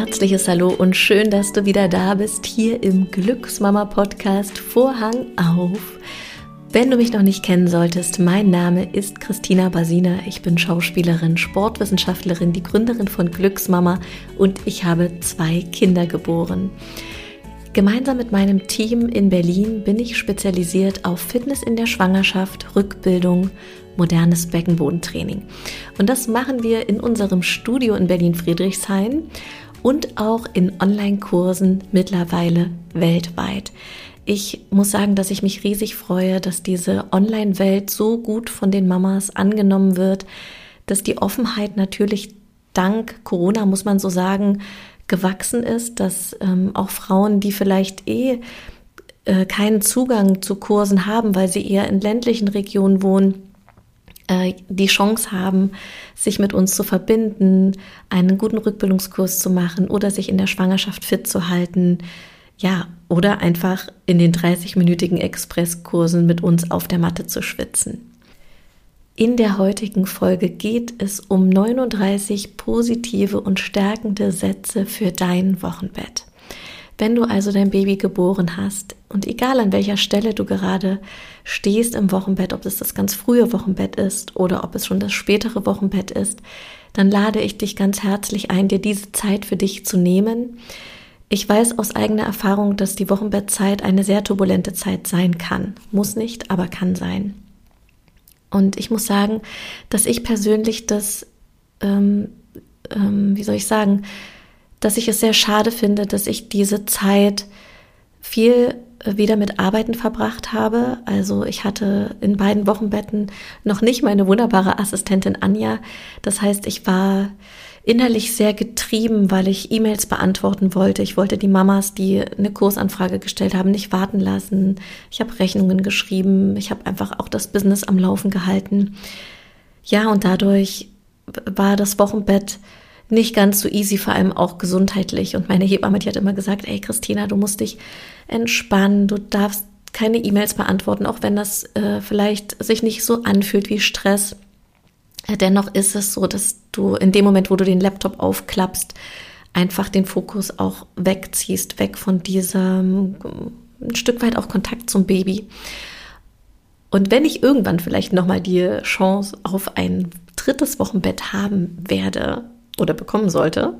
herzliches Hallo und schön, dass du wieder da bist hier im Glücksmama Podcast Vorhang auf. Wenn du mich noch nicht kennen solltest, mein Name ist Christina Basina. Ich bin Schauspielerin, Sportwissenschaftlerin, die Gründerin von Glücksmama und ich habe zwei Kinder geboren. Gemeinsam mit meinem Team in Berlin bin ich spezialisiert auf Fitness in der Schwangerschaft, Rückbildung, modernes Beckenbodentraining. Und das machen wir in unserem Studio in Berlin-Friedrichshain und auch in Online-Kursen mittlerweile weltweit. Ich muss sagen, dass ich mich riesig freue, dass diese Online-Welt so gut von den Mamas angenommen wird, dass die Offenheit natürlich dank Corona, muss man so sagen, gewachsen ist, dass ähm, auch Frauen, die vielleicht eh äh, keinen Zugang zu Kursen haben, weil sie eher in ländlichen Regionen wohnen, äh, die Chance haben, sich mit uns zu verbinden, einen guten Rückbildungskurs zu machen oder sich in der Schwangerschaft fit zu halten. Ja, oder einfach in den 30-minütigen Expresskursen mit uns auf der Matte zu schwitzen. In der heutigen Folge geht es um 39 positive und stärkende Sätze für dein Wochenbett. Wenn du also dein Baby geboren hast und egal an welcher Stelle du gerade stehst im Wochenbett, ob es das ganz frühe Wochenbett ist oder ob es schon das spätere Wochenbett ist, dann lade ich dich ganz herzlich ein, dir diese Zeit für dich zu nehmen. Ich weiß aus eigener Erfahrung, dass die Wochenbettzeit eine sehr turbulente Zeit sein kann. Muss nicht, aber kann sein. Und ich muss sagen, dass ich persönlich das, ähm, ähm, wie soll ich sagen, dass ich es sehr schade finde, dass ich diese Zeit viel wieder mit Arbeiten verbracht habe. Also ich hatte in beiden Wochenbetten noch nicht meine wunderbare Assistentin Anja. Das heißt, ich war innerlich sehr getrieben, weil ich E-Mails beantworten wollte. Ich wollte die Mamas, die eine Kursanfrage gestellt haben, nicht warten lassen. Ich habe Rechnungen geschrieben. Ich habe einfach auch das Business am Laufen gehalten. Ja, und dadurch war das Wochenbett nicht ganz so easy, vor allem auch gesundheitlich. Und meine Hebamme, die hat immer gesagt, ey Christina, du musst dich entspannen, du darfst keine E-Mails beantworten, auch wenn das äh, vielleicht sich nicht so anfühlt wie Stress. Äh, dennoch ist es so, dass du in dem Moment, wo du den Laptop aufklappst, einfach den Fokus auch wegziehst, weg von diesem ein Stück weit auch Kontakt zum Baby. Und wenn ich irgendwann vielleicht nochmal die Chance auf ein drittes Wochenbett haben werde, oder bekommen sollte,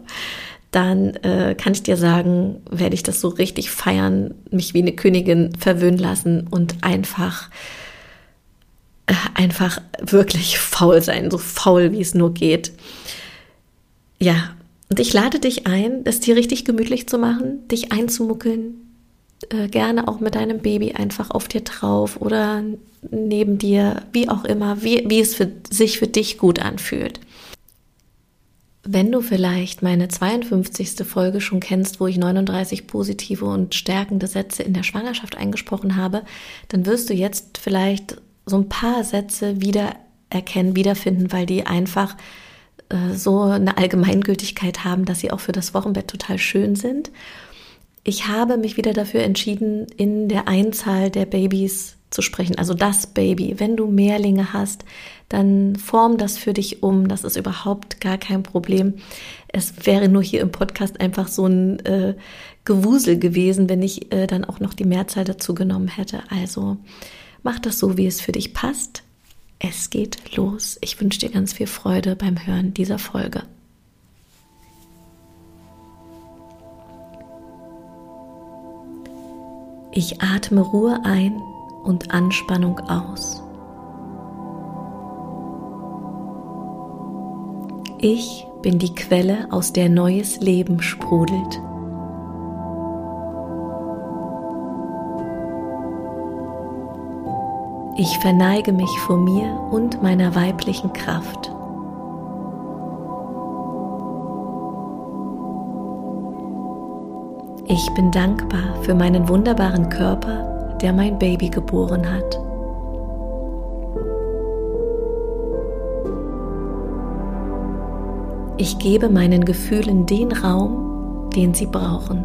dann äh, kann ich dir sagen, werde ich das so richtig feiern, mich wie eine Königin verwöhnen lassen und einfach äh, einfach wirklich faul sein, so faul wie es nur geht. Ja, und ich lade dich ein, es dir richtig gemütlich zu machen, dich einzumuckeln, äh, gerne auch mit deinem Baby einfach auf dir drauf oder neben dir, wie auch immer, wie, wie es für, sich für dich gut anfühlt. Wenn du vielleicht meine 52. Folge schon kennst, wo ich 39 positive und stärkende Sätze in der Schwangerschaft eingesprochen habe, dann wirst du jetzt vielleicht so ein paar Sätze wieder erkennen, wiederfinden, weil die einfach äh, so eine Allgemeingültigkeit haben, dass sie auch für das Wochenbett total schön sind. Ich habe mich wieder dafür entschieden, in der Einzahl der Babys zu sprechen, also das Baby. Wenn du Mehrlinge hast, dann form das für dich um. Das ist überhaupt gar kein Problem. Es wäre nur hier im Podcast einfach so ein äh, Gewusel gewesen, wenn ich äh, dann auch noch die Mehrzahl dazu genommen hätte. Also mach das so, wie es für dich passt. Es geht los. Ich wünsche dir ganz viel Freude beim Hören dieser Folge. Ich atme Ruhe ein und Anspannung aus. Ich bin die Quelle, aus der neues Leben sprudelt. Ich verneige mich vor mir und meiner weiblichen Kraft. Ich bin dankbar für meinen wunderbaren Körper, der mein Baby geboren hat. Ich gebe meinen Gefühlen den Raum, den sie brauchen.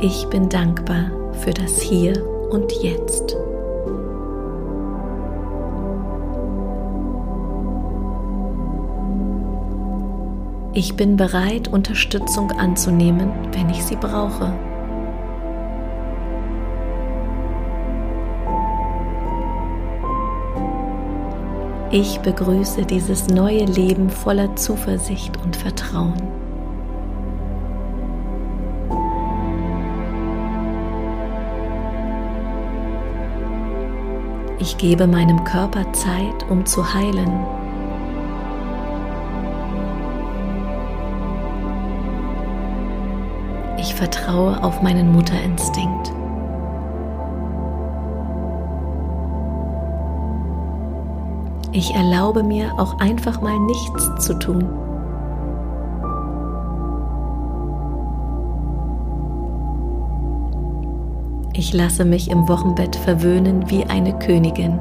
Ich bin dankbar für das Hier und Jetzt. Ich bin bereit, Unterstützung anzunehmen, wenn ich sie brauche. Ich begrüße dieses neue Leben voller Zuversicht und Vertrauen. Ich gebe meinem Körper Zeit, um zu heilen. Vertraue auf meinen Mutterinstinkt. Ich erlaube mir auch einfach mal nichts zu tun. Ich lasse mich im Wochenbett verwöhnen wie eine Königin.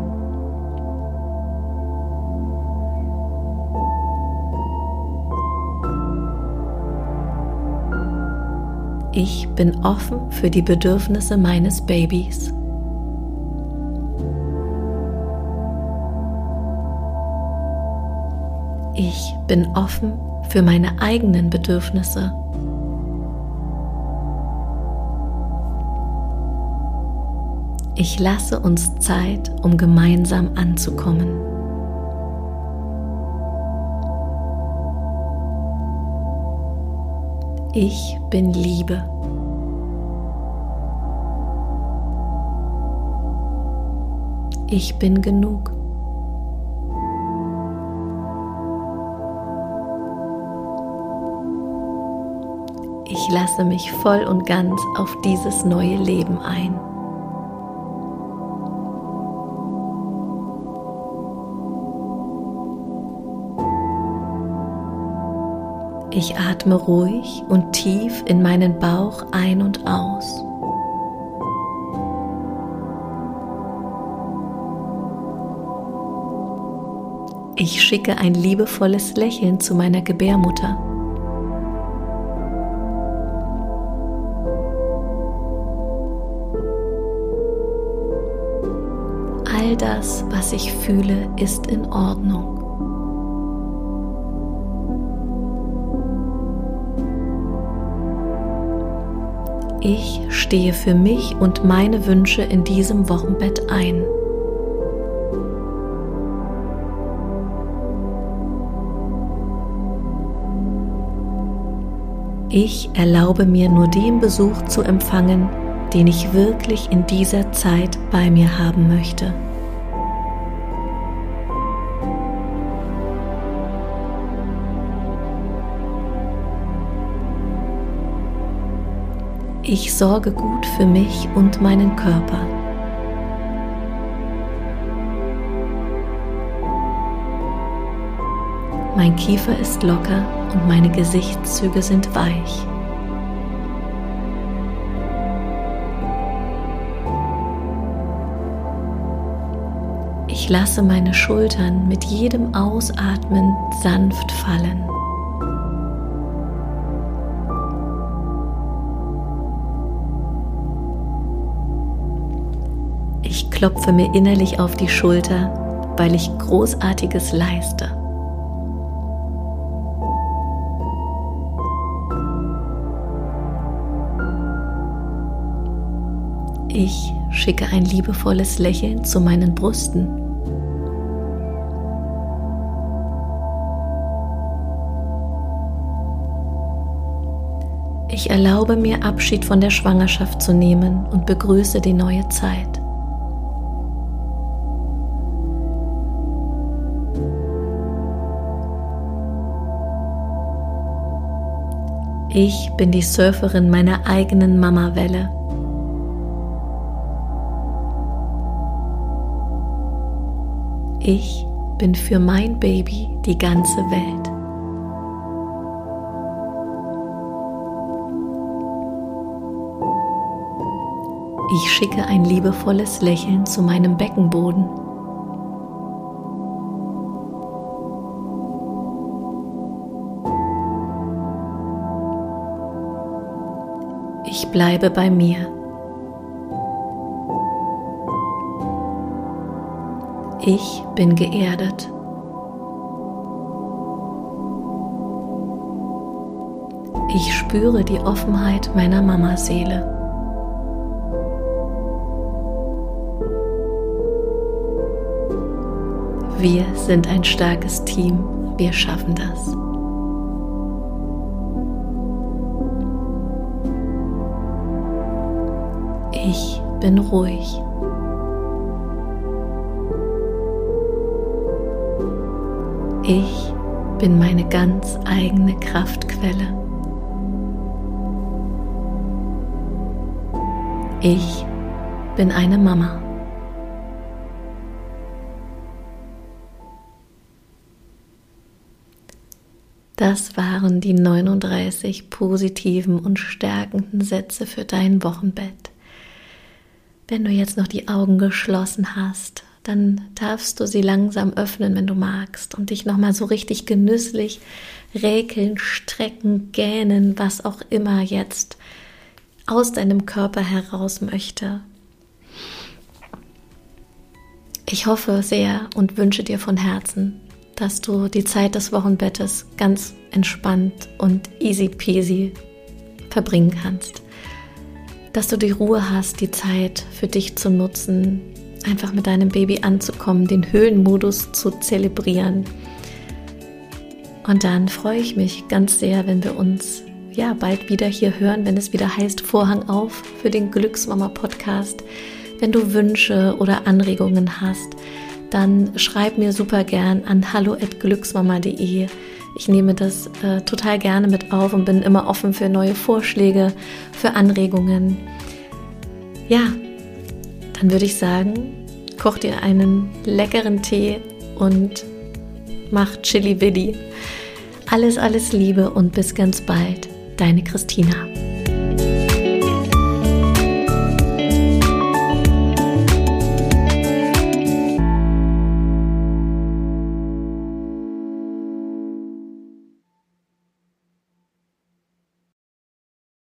Ich bin offen für die Bedürfnisse meines Babys. Ich bin offen für meine eigenen Bedürfnisse. Ich lasse uns Zeit, um gemeinsam anzukommen. Ich bin Liebe. Ich bin genug. Ich lasse mich voll und ganz auf dieses neue Leben ein. Ich atme ruhig und tief in meinen Bauch ein und aus. Ich schicke ein liebevolles Lächeln zu meiner Gebärmutter. All das, was ich fühle, ist in Ordnung. Ich stehe für mich und meine Wünsche in diesem Wochenbett ein. Ich erlaube mir nur den Besuch zu empfangen, den ich wirklich in dieser Zeit bei mir haben möchte. Ich sorge gut für mich und meinen Körper. Mein Kiefer ist locker und meine Gesichtszüge sind weich. Ich lasse meine Schultern mit jedem Ausatmen sanft fallen. Klopfe mir innerlich auf die Schulter, weil ich Großartiges leiste. Ich schicke ein liebevolles Lächeln zu meinen Brüsten. Ich erlaube mir Abschied von der Schwangerschaft zu nehmen und begrüße die neue Zeit. Ich bin die Surferin meiner eigenen Mama-Welle. Ich bin für mein Baby die ganze Welt. Ich schicke ein liebevolles Lächeln zu meinem Beckenboden. Ich bleibe bei mir. Ich bin geerdet. spüre die Offenheit meiner Mamaseele. Wir sind ein starkes Team, wir schaffen das. Ich bin ruhig. Ich bin meine ganz eigene Kraftquelle. Ich bin eine Mama. Das waren die 39 positiven und stärkenden Sätze für dein Wochenbett. Wenn du jetzt noch die Augen geschlossen hast, dann darfst du sie langsam öffnen, wenn du magst, und dich nochmal so richtig genüsslich räkeln, strecken, gähnen, was auch immer jetzt aus deinem Körper heraus möchte. Ich hoffe sehr und wünsche dir von Herzen, dass du die Zeit des Wochenbettes ganz entspannt und easy peasy verbringen kannst. Dass du die Ruhe hast, die Zeit für dich zu nutzen, einfach mit deinem Baby anzukommen, den Höhlenmodus zu zelebrieren. Und dann freue ich mich ganz sehr, wenn wir uns ja bald wieder hier hören, wenn es wieder heißt Vorhang auf für den Glücksmama Podcast. Wenn du Wünsche oder Anregungen hast, dann schreib mir super gern an hallo@glücksmama.de. Ich nehme das äh, total gerne mit auf und bin immer offen für neue Vorschläge, für Anregungen. Ja, dann würde ich sagen, koch dir einen leckeren Tee und mach Chili Willi. Alles, alles Liebe und bis ganz bald. Deine Christina.